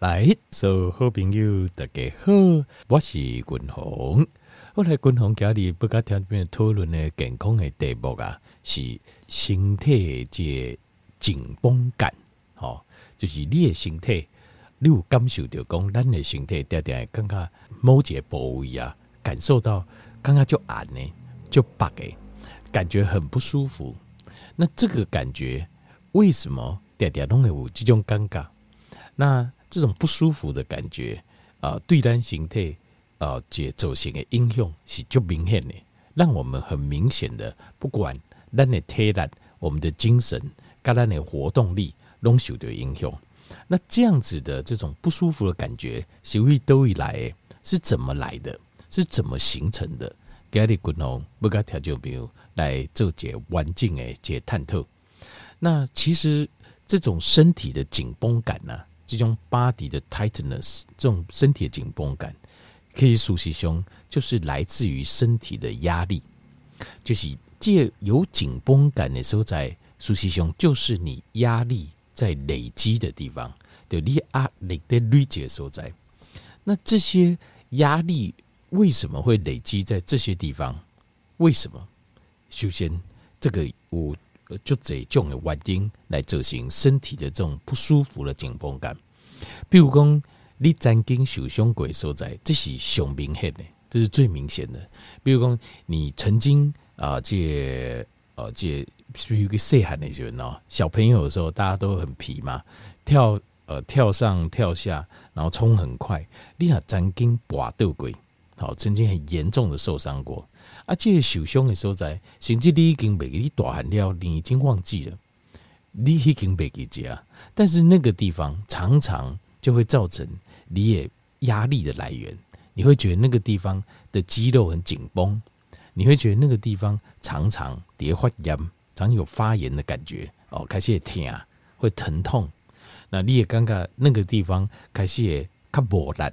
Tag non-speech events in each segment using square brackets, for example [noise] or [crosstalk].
来，所有好朋友大家好，我是君鸿。我来君鸿家里不跟听边讨论的健康的题目啊，是身体的这紧绷感，哦，就是你的身体，你有感受到讲，咱的身体点点感觉某一个部位啊，感受到刚刚就暗呢，就白的，感觉很不舒服。那这个感觉为什么点点拢会有这种尴尬？那这种不舒服的感觉啊、对咱身体啊，节奏型的影响是就明显的，让我们很明显的，不管咱的体力、我们的精神、跟咱的活动力，拢受到影响。那这样子的这种不舒服的感觉，是为都以来是怎么来的？是怎么形成的？给你滚红不该调就比如来做解环境的解探讨。那其实这种身体的紧绷感呢、这种 body 的 tightness，这种身体的紧绷感，可以熟悉胸，就是来自于身体的压力，就是借有紧绷感的时候，在熟悉胸，就是你压力在累积的地方，对，你压力的累积的所在。那这些压力为什么会累积在这些地方？为什么？首先，这个我。就这种的环境来造成身体的这种不舒服的紧绷感，比如讲你曾经受伤过所在，这是最明显的，这是最明显的。比如讲你曾经啊，这呃这属于一个细汉的时候，小朋友的时候大家都很皮嘛，跳呃跳上跳下，然后冲很快，你啊曾经跋倒过，好曾经很严重的受伤过。啊，这个受伤的所在，甚至你已经没给你大喊了，你已经忘记了，你已经没记住啊。但是那个地方常常就会造成你也压力的来源，你会觉得那个地方的肌肉很紧绷，你会觉得那个地方常常叠发炎，常有发炎的感觉哦，开始会疼啊，会疼痛。那你也感觉那个地方开始也较无力，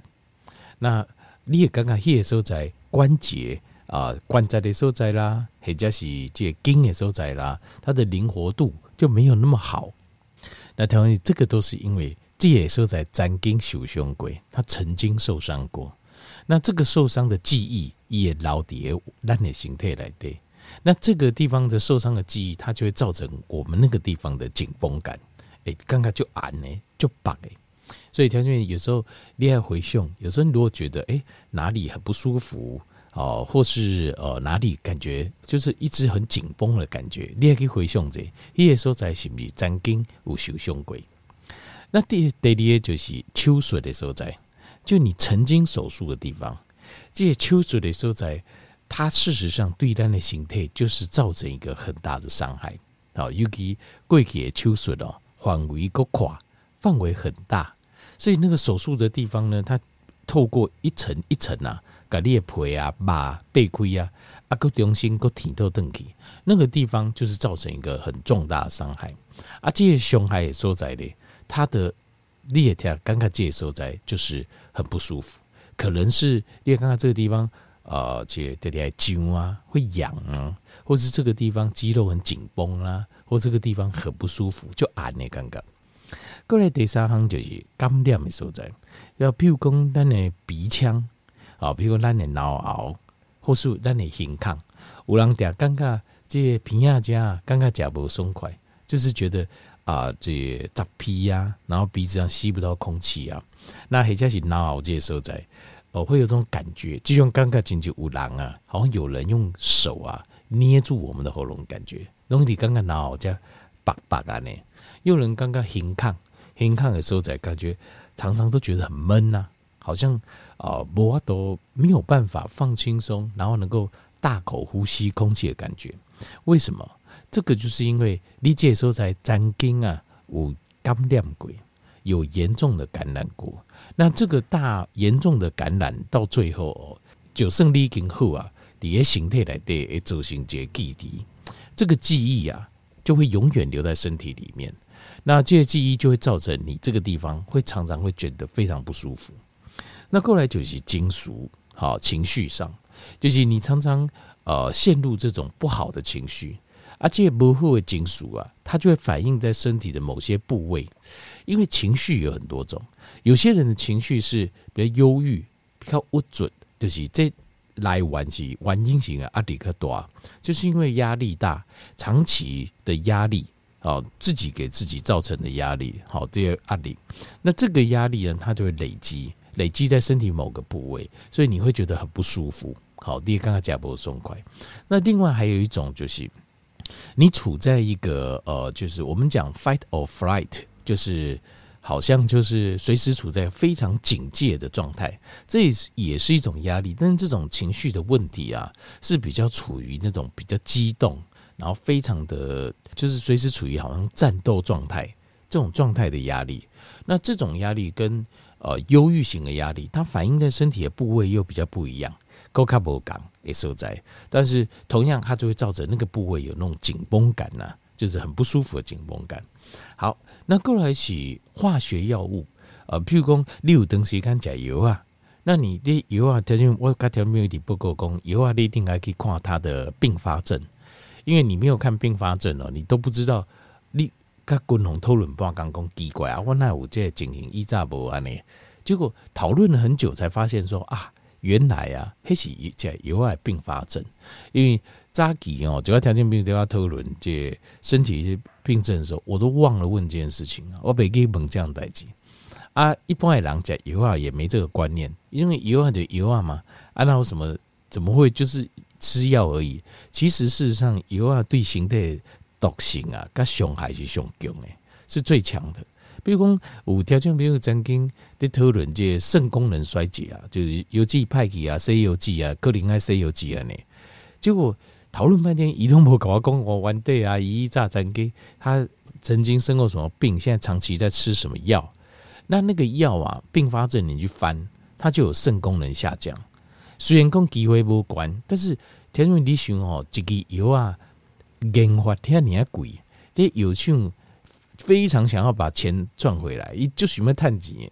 那你也感觉那个所在关节。啊，关节的所在啦，或者是这个筋的所在啦，它的灵活度就没有那么好。那同样，这个都是因为这也所在曾经受伤过，他曾经受伤过。那这个受伤的记忆也留在咱的身体来的。那这个地方的受伤的记忆，它就会造成我们那个地方的紧绷感。哎，刚刚就按呢，就白哎。所以条件有时候你爱回胸，有时候你如果觉得哎哪里很不舒服。哦，或是呃哪里感觉就是一直很紧绷的感觉，你也可以回想这，伊个所在是不是曾经有受伤过？那第第二个就是手术的所在，就你曾经手术的地方，这些手术的所在，它事实上对咱的形态就是造成一个很大的伤害。好，尤其过去的手术哦，范围够宽，范围很大，所以那个手术的地方呢，它透过一层一层啊。把你的皮啊、肉、掰开啊，啊，搁重新搁提到登去，那个地方就是造成一个很重大的伤害。啊，这些伤害的所在的，它的裂条刚刚这些所在就是很不舒服，可能是你看看这个地方，呃，这这里揪啊，会痒啊，或是这个地方肌肉很紧绷啊，或这个地方很不舒服，就按呢刚刚。过来第三行就是感染的所在，要比如讲咱的鼻腔。啊，比如咱的脑熬，或是咱的胸腔，有人点感觉这鼻啊家感觉脚不松快，就是觉得啊，这扎皮呀，然后鼻子上吸不到空气啊，那或者是脑熬这些所在，哦，会有这种感觉，这种感觉进去有人啊，好像有人用手啊捏住我们的喉咙，感觉，拢是感觉脑熬这白白的呢，有人感觉胸腔，胸腔的所在感觉常常都觉得很闷呐、啊，好像。啊，我都没有办法放轻松，然后能够大口呼吸空气的感觉。为什么？这个就是因为你这时候在曾经啊，有感染过，有严重的感染过。那这个大严重的感染到最后哦，就算你已经好啊，你的形态来的会造成这个记忆，这个记忆啊，就会永远留在身体里面。那这些记忆就会造成你这个地方会常常会觉得非常不舒服。那过来就是金属，好情绪上，就是你常常呃陷入这种不好的情绪，而且不会金属啊，它就会反映在身体的某些部位，因为情绪有很多种，有些人的情绪是比较忧郁，比较不准，就是这来玩是原因型的压力较大，就是因为压力大，长期的压力哦，自己给自己造成的压力，好这些压力，那这个压力呢，它就会累积，累积在身体某个部位，所以你会觉得很不舒服。好，第一刚刚讲不松快。那另外还有一种就是，你处在一个呃，就是我们讲 fight or flight，就是。好像就是随时处在非常警戒的状态，这也是一种压力。但是这种情绪的问题啊，是比较处于那种比较激动，然后非常的就是随时处于好像战斗状态这种状态的压力。那这种压力跟呃忧郁型的压力，它反映在身体的部位又比较不一样。高卡波感也受灾，但是同样它就会造成那个部位有那种紧绷感呐、就是很不舒服的紧绷感。好。那过来是化学药物，呃，譬如讲，你有长时间吃药啊，那你的油啊，条件我刚条没有点不够讲，药啊，你一定还可以看它的并发症，因为你没有看并发症哦，你都不知道你跟滚红讨论半刚讲奇怪啊，我那有这情形一炸不完呢，结果讨论了很久才发现说啊，原来啊，迄是这药啊并发症，因为早期哦，主要条件病都要讨论这身体。病症的时候，我都忘了问这件事情我没给问这样代志啊。一般的人讲油啊，也没这个观念，因为油啊就油啊嘛。啊，那我什么怎么会就是吃药而已？其实事实上，油啊对形态毒性啊，跟伤害是上强的，是最强的。比如讲，有条件，比如曾经在讨论这肾功能衰竭啊，就是油剂派给啊，C 油剂啊，克林爱 C 油剂啊呢，结果。讨论半天，移动不搞我讲我完对啊，一炸 zank 给他曾经生过什么病，现在长期在吃什么药？那那个药啊，并发症你去翻，它就有肾功能下降。虽然讲机会无关，但是听说你想哦，这个药啊，研发天你还贵，这有像非常想要把钱赚回来，就喜欢探钱，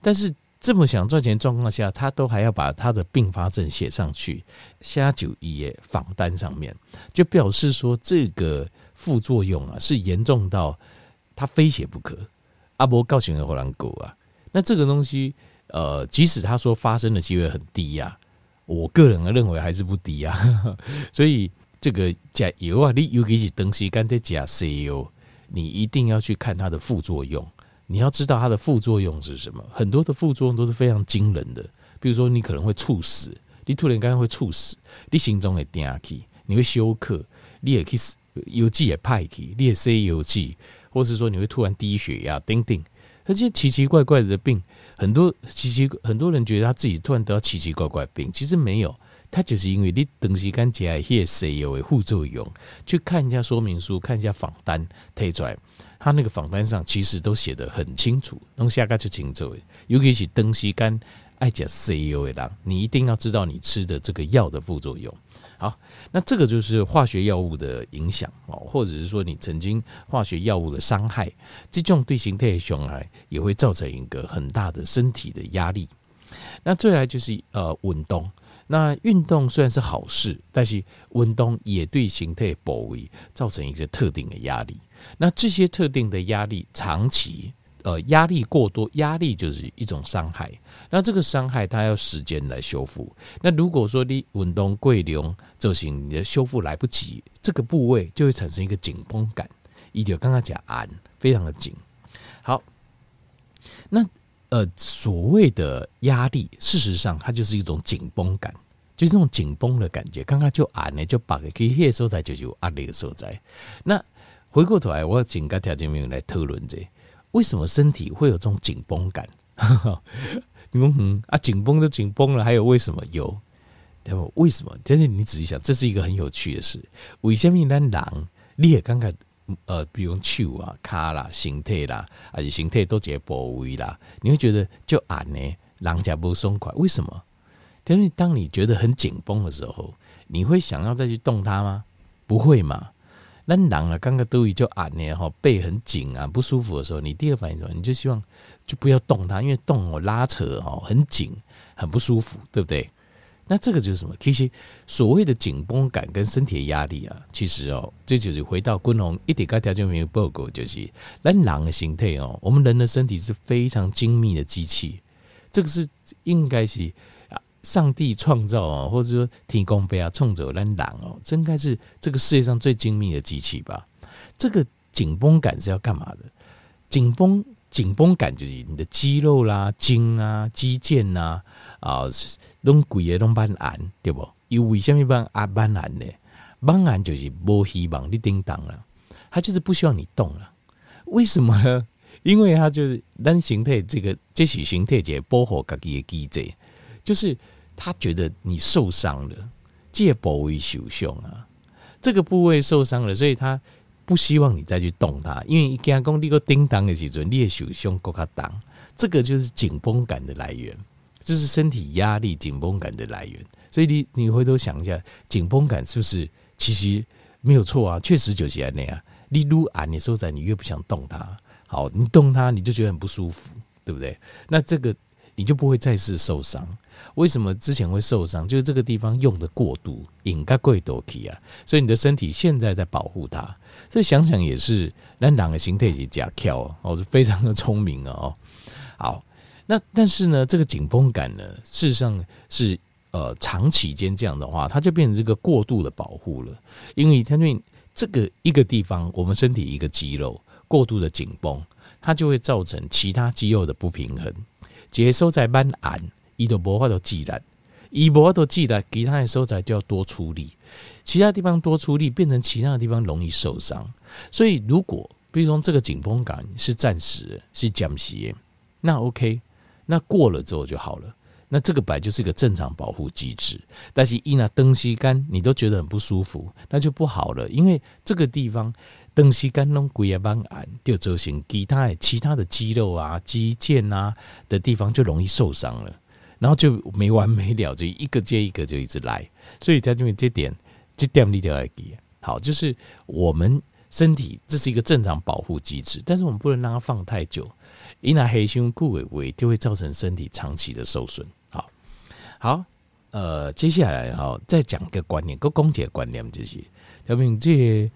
但是。这么想赚钱状况下，他都还要把他的并发症写上去，下九一页访单上面，就表示说这个副作用啊是严重到他非写不可。阿伯告诉人荷兰狗啊，那这个东西，呃，即使他说发生的机会很低呀，我个人认为还是不低啊。[laughs] 所以这个加油啊，你尤其是东西干脆加 CO，你一定要去看它的副作用。你要知道它的副作用是什么？很多的副作用都是非常惊人的。比如说，你可能会猝死，你突然间会猝死，你心中会定起，你会休克，你也可以死，邮寄也派去，你也塞邮寄，或是说你会突然低血压，叮叮，这些奇奇怪怪的病，很多奇奇很多人觉得他自己突然得到奇奇怪怪病，其实没有，他就是因为你等时间加一些塞油的副作用，去看一下说明书，看一下访单推出来。他那个访单上其实都写得很清楚，弄下个就清楚。尤其是东西干爱讲 CEO 的人，你一定要知道你吃的这个药的副作用。好，那这个就是化学药物的影响哦，或者是说你曾经化学药物的伤害，这种对形态的伤害也会造成一个很大的身体的压力。那最来就是呃运动，那运动虽然是好事，但是运动也对形态保卫造成一个特定的压力。那这些特定的压力，长期呃压力过多，压力就是一种伤害。那这个伤害它要时间来修复。那如果说你运动过量，造成你的修复来不及，这个部位就会产生一个紧绷感。一点刚刚讲按，非常的紧。好，那呃所谓的压力，事实上它就是一种紧绷感，就是那种紧绷的感觉。刚刚就按呢，就把个可以黑所在就有压力的所在。那回过头来，我要请个条件没有来讨论这为什么身体会有这种紧绷感？[laughs] 你们嗯啊，紧绷都紧绷了，还有为什么有？对吧？为什么？但是你仔细想，这是一个很有趣的事。为什么咱人你也刚刚呃，比如手啊、卡啦、身体啦，还是身体都这部位啦，你会觉得就按呢，人家不松快？为什么？因为当你觉得很紧绷的时候，你会想要再去动它吗？不会嘛？那狼啊，刚刚都已就按呢，哈，背很紧啊，不舒服的时候，你第二反应什么？你就希望就不要动它，因为动哦拉扯哦，很紧，很不舒服，对不对？那这个就是什么？其实所谓的紧绷感跟身体的压力啊，其实哦，这就是回到昆龙一点个条件没有报告，就是人狼的形态哦。我们人的身体是非常精密的机器，这个是应该是，上帝创造啊，或者说天公伯啊，冲着人哦，这应该是这个世界上最精密的机器吧？这个紧绷感是要干嘛的？紧绷。紧绷感就是你的肌肉啦、筋啊、肌腱呐啊，拢鬼也拢斑暗，对不？因为什么斑啊斑暗呢？斑暗就是无希望你叮当了，他就是不需要你动了。为什么呢？因为他就是咱形态这个这是形态节保护自己的机制，就是他觉得你受伤了，这部位受伤啊，这个部位受伤了，所以他。不希望你再去动它，因为一惊讲你个叮当的时阵，你的手胸够卡当，这个就是紧绷感的来源，这是身体压力紧绷感的来源。所以你你回头想一下，紧绷感是不是其实没有错啊？确实就是那样。你越按你收在，你越不想动它。好，你动它，你就觉得很不舒服，对不对？那这个你就不会再次受伤。为什么之前会受伤？就是这个地方用的过度，应该贵多体啊，所以你的身体现在在保护它。所以想想也是，那两个形态是假跳哦，是非常的聪明哦。好，那但是呢，这个紧绷感呢，事实上是呃长期间这样的话，它就变成这个过度的保护了。因为它因为这个一个地方，我们身体一个肌肉过度的紧绷，它就会造成其他肌肉的不平衡，接收在慢按。伊都无法度记力，伊无法度记力，其他的所在就要多出力，其他地方多出力，变成其他的地方容易受伤。所以，如果比如说这个紧绷感是暂时的，是暂时的，那 OK，那过了之后就好了。那这个本来就是一个正常保护机制。但是，一拿东西干，你都觉得很不舒服，那就不好了，因为这个地方东西干弄鬼啊帮俺就造成其他其他的肌肉啊、肌腱啊的地方就容易受伤了。然后就没完没了，就一个接一个就一直来，所以在这边这点这点你就要记好，就是我们身体这是一个正常保护机制，但是我们不能让它放太久，一拿黑胸固尾尾就会造成身体长期的受损。好，好，呃，接下来哈再讲个观念，个公姐观念这些，小明这些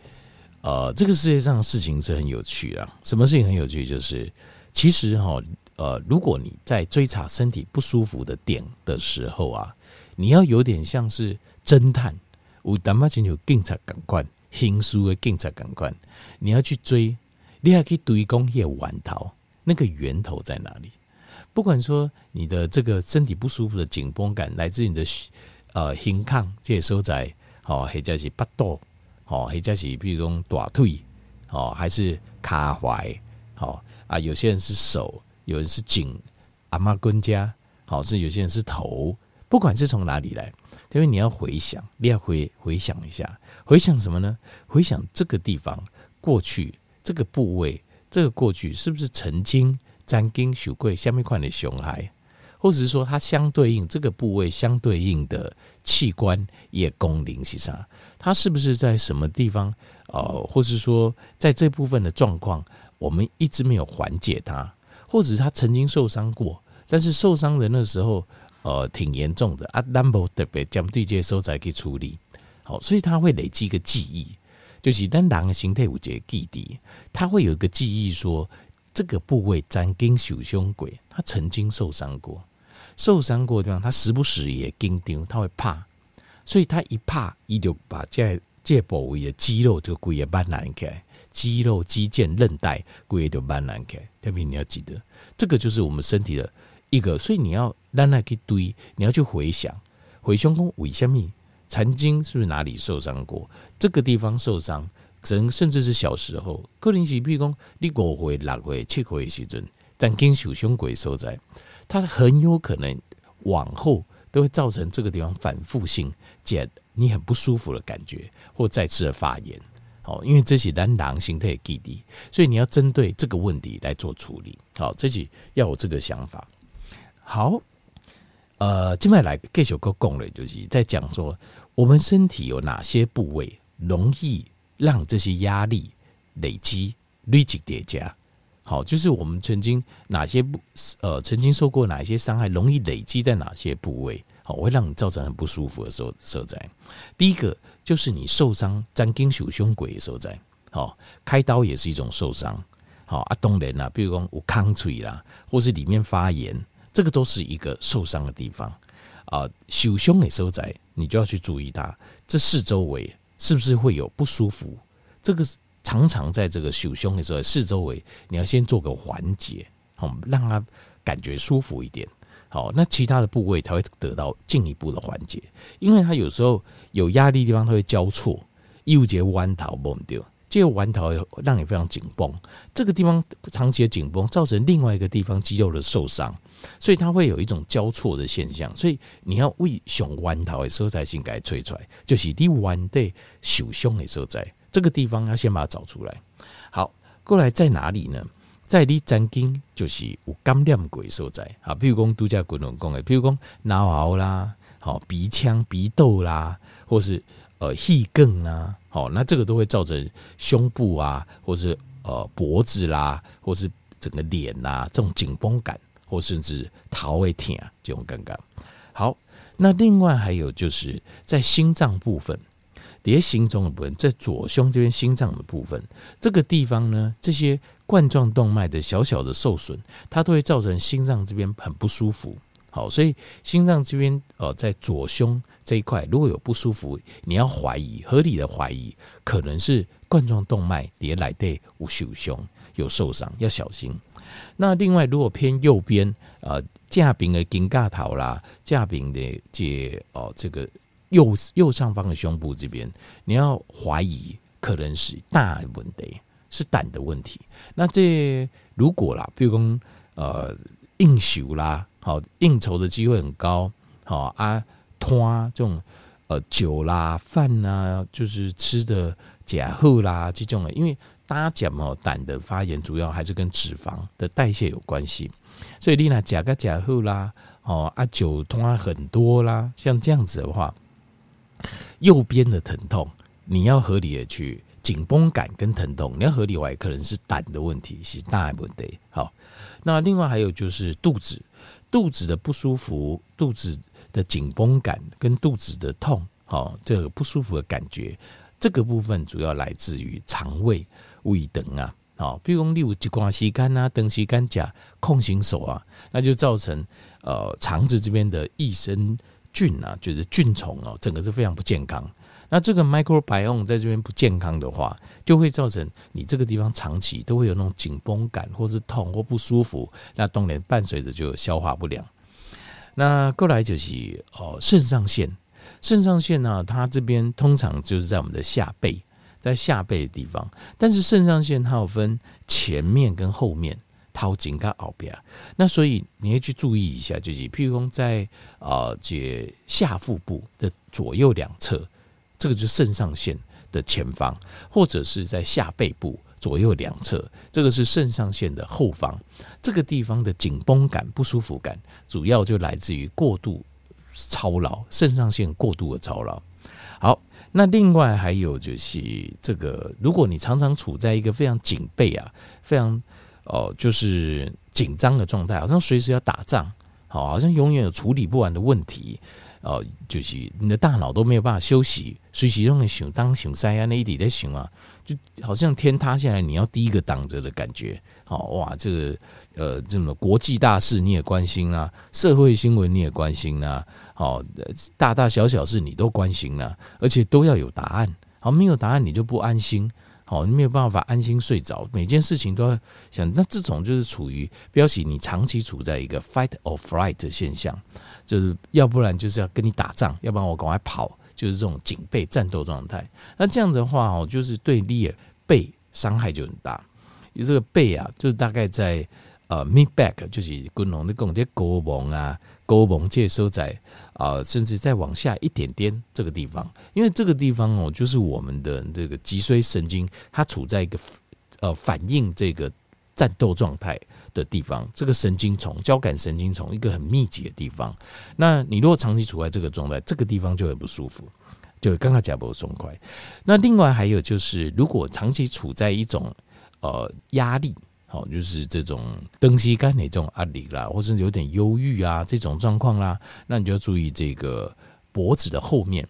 呃，这个世界上的事情是很有趣啊，什么事情很有趣？就是其实哈。呃，如果你在追查身体不舒服的点的时候啊，你要有点像是侦探，有淡薄有警察感官，刑事的警察感官，你要去追，你还可以堆工业源头，那个源头在哪里？不管说你的这个身体不舒服的紧绷感来自你的呃胸腔，这些所在，哦，或者是腹肚，哦，或者是比如说大腿，哦，还是卡踝，哦啊，有些人是手。有人是颈、阿妈根家，好，是有些人是头，不管是从哪里来，因为你要回想，你要回回想一下，回想什么呢？回想这个地方过去这个部位，这个过去是不是曾经沾经受过下面块的熊孩，或者是说它相对应这个部位相对应的器官也功能是啥？它是不是在什么地方？呃，或是说在这部分的状况，我们一直没有缓解它。或者是他曾经受伤过，但是受伤人的时候，呃，挺严重的啊，难不特别将对接收才可以处理，好，所以他会累积一个记忆，就是当人的形态有这个记忆，他会有一个记忆说，这个部位曾经受伤过，他曾经受伤过，受伤过的地方，他时不时也惊丢，他会怕，所以他一怕，他就把这这部位的肌肉就归也搬难开。肌肉、肌腱、韧带，规都蛮难开。特别你要记得，这个就是我们身体的一个，所以你要让它去堆，你要去回想，回胸腔为什么曾经是不是哪里受伤过？这个地方受伤，甚甚至是小时候，可能是比如说你五岁、六岁、七岁时阵，曾经受伤过所在，它很有可能往后都会造成这个地方反复性，且你很不舒服的感觉，或再次的发炎。哦，因为这是咱人形态基地，所以你要针对这个问题来做处理。好，这是要有这个想法。好，呃，接下来继续个讲的，就是在讲说我们身体有哪些部位容易让这些压力累积、累积叠加，好，就是我们曾经哪些不呃曾经受过哪些伤害，容易累积在哪些部位，好，会让你造成很不舒服的时候所在。第一个就是你受伤沾金手胸鬼的所在，好，开刀也是一种受伤，好啊，当然啦，比如说有空嘴啦，或是里面发炎，这个都是一个受伤的地方啊。手胸的所在，你就要去注意它，这四周围是不是会有不舒服，这个。常常在这个手胸的时候，四周围你要先做个缓解，好，让它感觉舒服一点，好，那其他的部位才会得到进一步的缓解。因为它有时候有压力地方，它会交错，右节弯头崩掉，这个弯头让你非常紧绷，这个地方长期的紧绷造成另外一个地方肌肉的受伤，所以它会有一种交错的现象。所以你要为熊弯头的所在性给吹出来，就是你弯的手胸的所在。这个地方要先把它找出来。好，过来在哪里呢？在你曾经就是有感染过所在啊，比如讲度假滚龙讲的，比如讲脑喉啦，好鼻腔、鼻窦啦，或是呃气更啦，好，那这个都会造成胸部啊，或是呃脖子啦，或是整个脸呐这种紧绷感，或甚至头会痛这种感觉。好，那另外还有就是在心脏部分。叠心中的部分，在左胸这边心脏的部分，这个地方呢，这些冠状动脉的小小的受损，它都会造成心脏这边很不舒服。好，所以心脏这边呃，在左胸这一块如果有不舒服，你要怀疑，合理的怀疑，可能是冠状动脉叠来对无受胸有受伤，要小心。那另外，如果偏右边，呃，架柄的肩胛头啦，架柄的这哦这个。右右上方的胸部这边，你要怀疑可能是大问题，是胆的问题。那这如果啦，比如说呃应酬啦，好应酬的机会很高，好啊，拖这种呃酒啦饭啦，就是吃的假后啦这种的，因为大家讲嘛，胆的发炎主要还是跟脂肪的代谢有关系，所以你那假个假后啦，哦啊酒拖很多啦，像这样子的话。右边的疼痛，你要合理的去紧绷感跟疼痛，你要合理外可能是胆的问题，是大问题。好，那另外还有就是肚子，肚子的不舒服，肚子的紧绷感跟肚子的痛，好，这个不舒服的感觉，这个部分主要来自于肠胃胃等啊，好，比如说例如一挂时间啊，等时间甲空心手啊，那就造成呃肠子这边的益生。菌啊，就是菌虫哦，整个是非常不健康。那这个 microbiome 在这边不健康的话，就会造成你这个地方长期都会有那种紧绷感，或是痛或不舒服。那当然伴随着就消化不良。那过来就是哦，肾上腺，肾上腺呢，它这边通常就是在我们的下背，在下背的地方。但是肾上腺它有分前面跟后面。掏颈跟后边，那所以你要去注意一下，就是譬如说在呃这下腹部的左右两侧，这个就是肾上腺的前方，或者是在下背部左右两侧，这个是肾上腺的后方。这个地方的紧绷感、不舒服感，主要就来自于过度操劳，肾上腺过度的操劳。好，那另外还有就是这个，如果你常常处在一个非常警备啊，非常哦，就是紧张的状态，好像随时要打仗，好，好像永远有处理不完的问题，哦，就是你的大脑都没有办法休息，随时让你想当想塞啊，那一点在想啊，就好像天塌下来你要第一个挡着的感觉，好哇，这个呃，这么国际大事你也关心啊，社会新闻你也关心啊，好，大大小小事你都关心啊，而且都要有答案，好，没有答案你就不安心。好，你没有办法安心睡着，每件事情都要想。那这种就是处于标题，你长期处在一个 fight or flight 的现象，就是要不然就是要跟你打仗，要不然我赶快跑，就是这种警备战斗状态。那这样子的话，哦，就是对你的背伤害就很大。你这个背啊，就是大概在呃 mid back，就是滚龙的拱这些沟蒙啊。沟蒙这收在啊，甚至再往下一点点这个地方，因为这个地方哦，就是我们的这个脊髓神经，它处在一个呃反应这个战斗状态的地方。这个神经丛，交感神经丛，一个很密集的地方。那你如果长期处在这个状态，这个地方就很不舒服，就刚刚讲不松快。那另外还有就是，如果长期处在一种呃压力好，就是这种东西干哪种压力啦，或是有点忧郁啊这种状况啦，那你就要注意这个脖子的后面，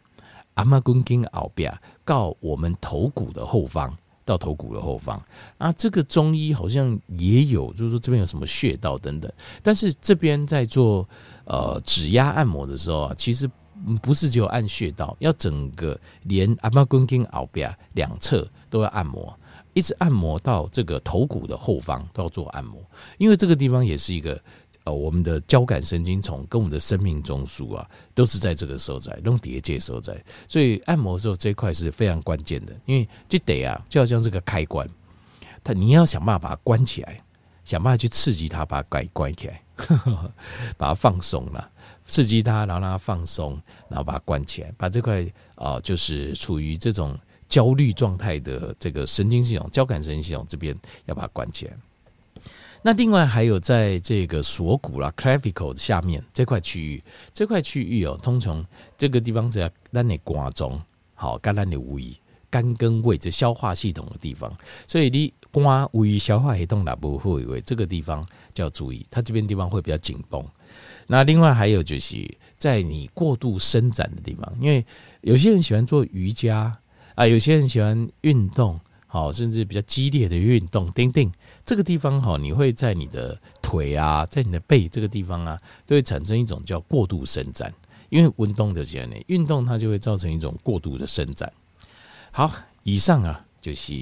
阿妈公筋后边到我们头骨的后方，到头骨的后方。啊，这个中医好像也有，就是说这边有什么穴道等等，但是这边在做呃指压按摩的时候啊，其实。不是只有按穴道，要整个连阿妈根筋后边两侧都要按摩，一直按摩到这个头骨的后方都要做按摩，因为这个地方也是一个呃我们的交感神经丛跟我们的生命中枢啊，都是在这个时候在弄叠界时候在，所以按摩的时候这一块是非常关键的，因为这得啊就好像这个开关，它你要想办法把它关起来，想办法去刺激它，把它关关起来，呵 [laughs] 呵把它放松了。刺激它，然后让它放松，然后把它关起来，把这块啊、就是处于这种焦虑状态的这个神经系统、交感神经系统这边要把它关起来。那另外还有在这个锁骨啦 （clavicle） 下面这块区域，这块区域哦，通常这个地方只要让你刮中，好，肝让你胃、肝跟胃这消化系统的地方，所以你刮胃消化系统哪部会为这个地方就要注意，它这边地方会比较紧绷。那另外还有就是在你过度伸展的地方，因为有些人喜欢做瑜伽啊，有些人喜欢运动，好，甚至比较激烈的运动，叮叮，这个地方哈，你会在你的腿啊，在你的背这个地方啊，都会产生一种叫过度伸展，因为运动的这样呢，运动它就会造成一种过度的伸展。好，以上啊就是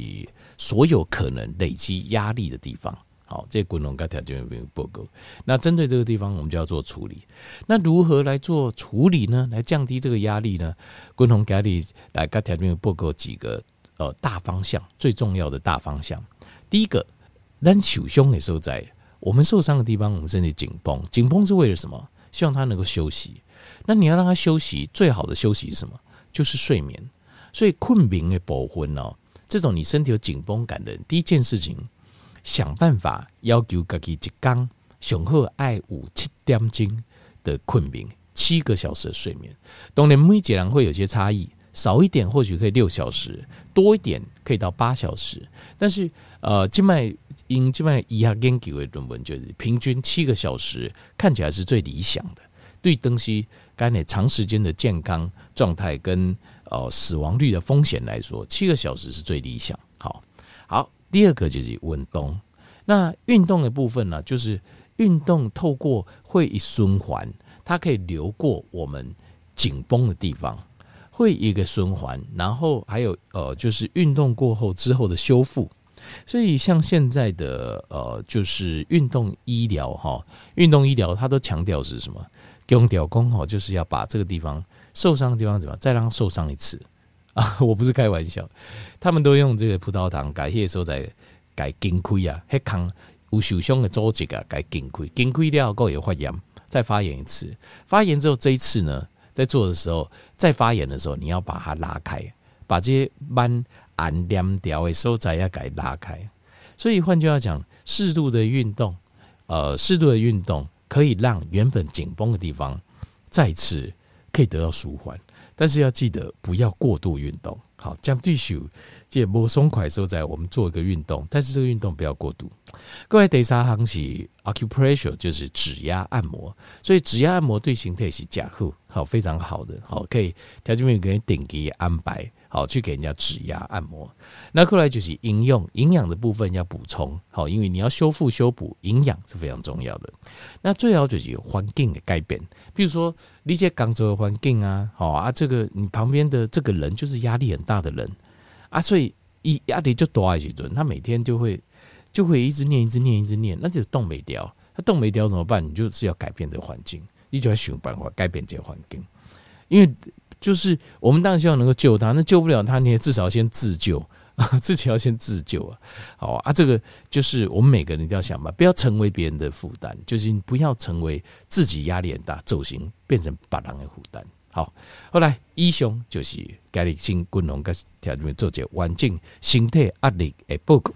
所有可能累积压力的地方。好，这滚龙该条件有没有报告？那针对这个地方，我们就要做处理。那如何来做处理呢？来降低这个压力呢？滚龙该里来该条件有报告几个呃大方向，最重要的大方向。第一个，当受伤的时候，在我们受伤的地方，我们身体紧绷，紧绷是为了什么？希望他能够休息。那你要让他休息，最好的休息是什么？就是睡眠。所以困眠的部分哦，这种你身体有紧绷感的人，第一件事情。想办法要求自己一天上好爱五七点钟的困眠，七个小时的睡眠。当然每一个人会有些差异，少一点或许可以六小时，多一点可以到八小时。但是呃，静脉因静脉医学研究的论文就是平均七个小时看起来是最理想的。对东西，干你长时间的健康状态跟呃死亡率的风险来说，七个小时是最理想。好，好。第二个就是运动，那运动的部分呢，就是运动透过会一循环，它可以流过我们紧绷的地方，会一个循环，然后还有呃，就是运动过后之后的修复。所以像现在的呃，就是运动医疗哈，运动医疗它都强调是什么？用吊功哈，就是要把这个地方受伤的地方怎么样，再让它受伤一次。啊，[laughs] 我不是开玩笑，他们都用这个葡萄糖改些时候在改筋亏啊，黑康有受伤的组织啊，改筋亏，筋亏了后够有发炎，再发炎一次，发炎之后这一次呢，在做的时候再发炎的时候，你要把它拉开，把这些斑按黏掉的所在要改拉开。所以换句话讲，适度的运动，呃，适度的运动可以让原本紧绷的地方再次可以得到舒缓。但是要记得不要过度运动，好，将对手这不松快的时候，在我们做一个运动，但是这个运动不要过度。各位，第三行是 acupressure，就是指压按摩，所以指压按摩对形态是加护，好，非常好的，好，可以条件面给你顶级安排。好，去给人家指压按摩。那后来就是营养，营养的部分要补充。好，因为你要修复修补，营养是非常重要的。那最好就是环境的改变，比如说理解广州的环境啊，好啊，这个你旁边的这个人就是压力很大的人啊，所以一压力就多一些，他每天就会就会一直念，一直念，一直念，那就动没掉。他动没掉怎么办？你就是要改变这个环境，你就要想办法改变这个环境，因为。就是我们当然希望能够救他，那救不了他，你也至少先自救啊，[laughs] 自己要先自救啊。好啊，这个就是我们每个人一定要想吧，不要成为别人的负担，就是你不要成为自己压力很大，走形变成别人的负担。好，后来医生就是家里新军龙跟条里面做这环境身体压力的报告。